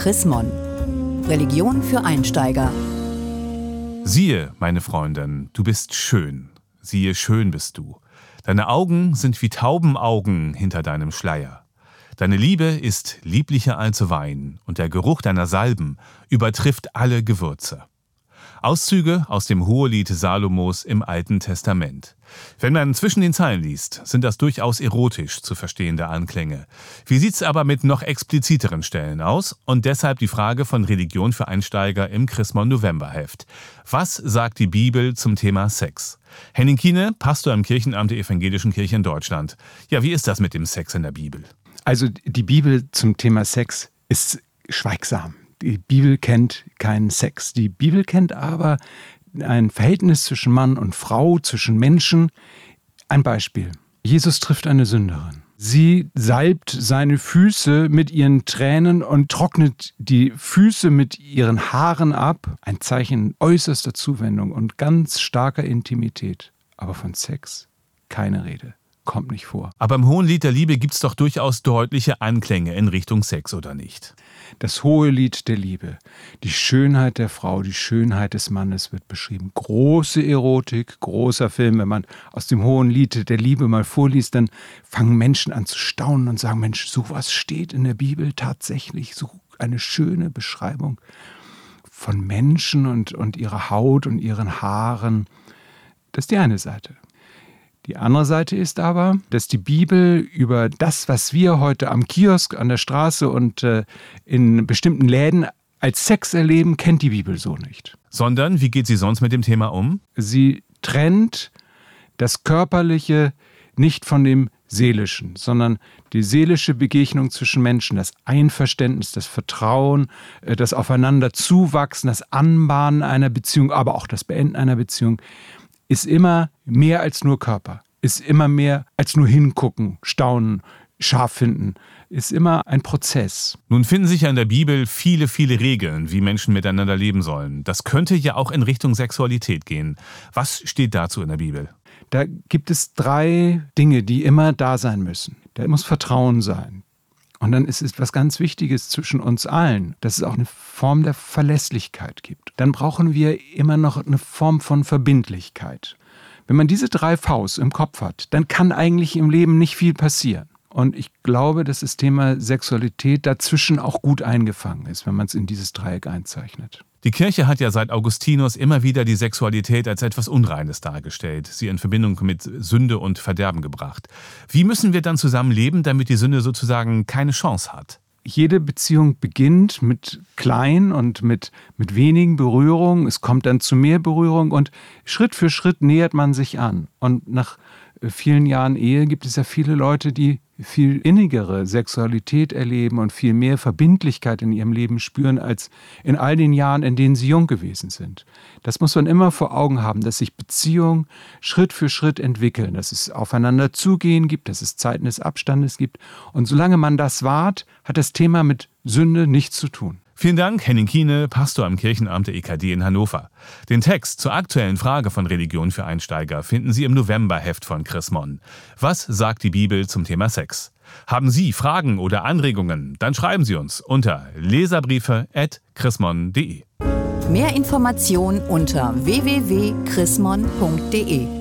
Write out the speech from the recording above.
Chris Mon. Religion für Einsteiger. Siehe, meine Freundin, du bist schön. Siehe, schön bist du. Deine Augen sind wie Taubenaugen hinter deinem Schleier. Deine Liebe ist lieblicher als Wein, und der Geruch deiner Salben übertrifft alle Gewürze. Auszüge aus dem Hohelied Salomos im Alten Testament. Wenn man zwischen den Zeilen liest, sind das durchaus erotisch zu verstehende Anklänge. Wie sieht's aber mit noch expliziteren Stellen aus? Und deshalb die Frage von Religion für Einsteiger im Chrismon Novemberheft. Was sagt die Bibel zum Thema Sex? Henning Kiene, Pastor im Kirchenamt der Evangelischen Kirche in Deutschland. Ja, wie ist das mit dem Sex in der Bibel? Also die Bibel zum Thema Sex ist schweigsam. Die Bibel kennt keinen Sex. Die Bibel kennt aber ein Verhältnis zwischen Mann und Frau, zwischen Menschen. Ein Beispiel. Jesus trifft eine Sünderin. Sie salbt seine Füße mit ihren Tränen und trocknet die Füße mit ihren Haaren ab. Ein Zeichen äußerster Zuwendung und ganz starker Intimität. Aber von Sex keine Rede kommt nicht vor. Aber im Hohen Lied der Liebe gibt es doch durchaus deutliche Anklänge in Richtung Sex, oder nicht? Das hohe Lied der Liebe. Die Schönheit der Frau, die Schönheit des Mannes wird beschrieben. Große Erotik, großer Film. Wenn man aus dem hohen Lied der Liebe mal vorliest, dann fangen Menschen an zu staunen und sagen, Mensch, sowas steht in der Bibel tatsächlich. So eine schöne Beschreibung von Menschen und, und ihrer Haut und ihren Haaren. Das ist die eine Seite. Die andere Seite ist aber, dass die Bibel über das, was wir heute am Kiosk, an der Straße und äh, in bestimmten Läden als Sex erleben, kennt die Bibel so nicht. Sondern, wie geht sie sonst mit dem Thema um? Sie trennt das Körperliche nicht von dem Seelischen, sondern die seelische Begegnung zwischen Menschen, das Einverständnis, das Vertrauen, äh, das Aufeinander zuwachsen, das Anbahnen einer Beziehung, aber auch das Beenden einer Beziehung, ist immer mehr als nur Körper, ist immer mehr als nur hingucken, staunen, scharf finden, ist immer ein Prozess. Nun finden sich ja in der Bibel viele, viele Regeln, wie Menschen miteinander leben sollen. Das könnte ja auch in Richtung Sexualität gehen. Was steht dazu in der Bibel? Da gibt es drei Dinge, die immer da sein müssen. Da muss Vertrauen sein. Und dann ist es was ganz Wichtiges zwischen uns allen, dass es auch eine Form der Verlässlichkeit gibt. Dann brauchen wir immer noch eine Form von Verbindlichkeit. Wenn man diese drei Vs im Kopf hat, dann kann eigentlich im Leben nicht viel passieren. Und ich glaube, dass das Thema Sexualität dazwischen auch gut eingefangen ist, wenn man es in dieses Dreieck einzeichnet. Die Kirche hat ja seit Augustinus immer wieder die Sexualität als etwas Unreines dargestellt, sie in Verbindung mit Sünde und Verderben gebracht. Wie müssen wir dann zusammen leben, damit die Sünde sozusagen keine Chance hat? Jede Beziehung beginnt mit klein und mit, mit wenigen Berührungen. Es kommt dann zu mehr Berührung und Schritt für Schritt nähert man sich an. Und nach vielen Jahren Ehe gibt es ja viele Leute, die viel innigere Sexualität erleben und viel mehr Verbindlichkeit in ihrem Leben spüren als in all den Jahren, in denen sie jung gewesen sind. Das muss man immer vor Augen haben, dass sich Beziehungen Schritt für Schritt entwickeln, dass es aufeinander zugehen gibt, dass es Zeiten des Abstandes gibt. Und solange man das wahrt, hat das Thema mit Sünde nichts zu tun. Vielen Dank, Henning Kiene, Pastor am Kirchenamt der EKD in Hannover. Den Text zur aktuellen Frage von Religion für Einsteiger finden Sie im Novemberheft von Chris Mon. Was sagt die Bibel zum Thema Sex? Haben Sie Fragen oder Anregungen? Dann schreiben Sie uns unter leserbriefe.chrismon.de. Mehr Informationen unter www.chrismon.de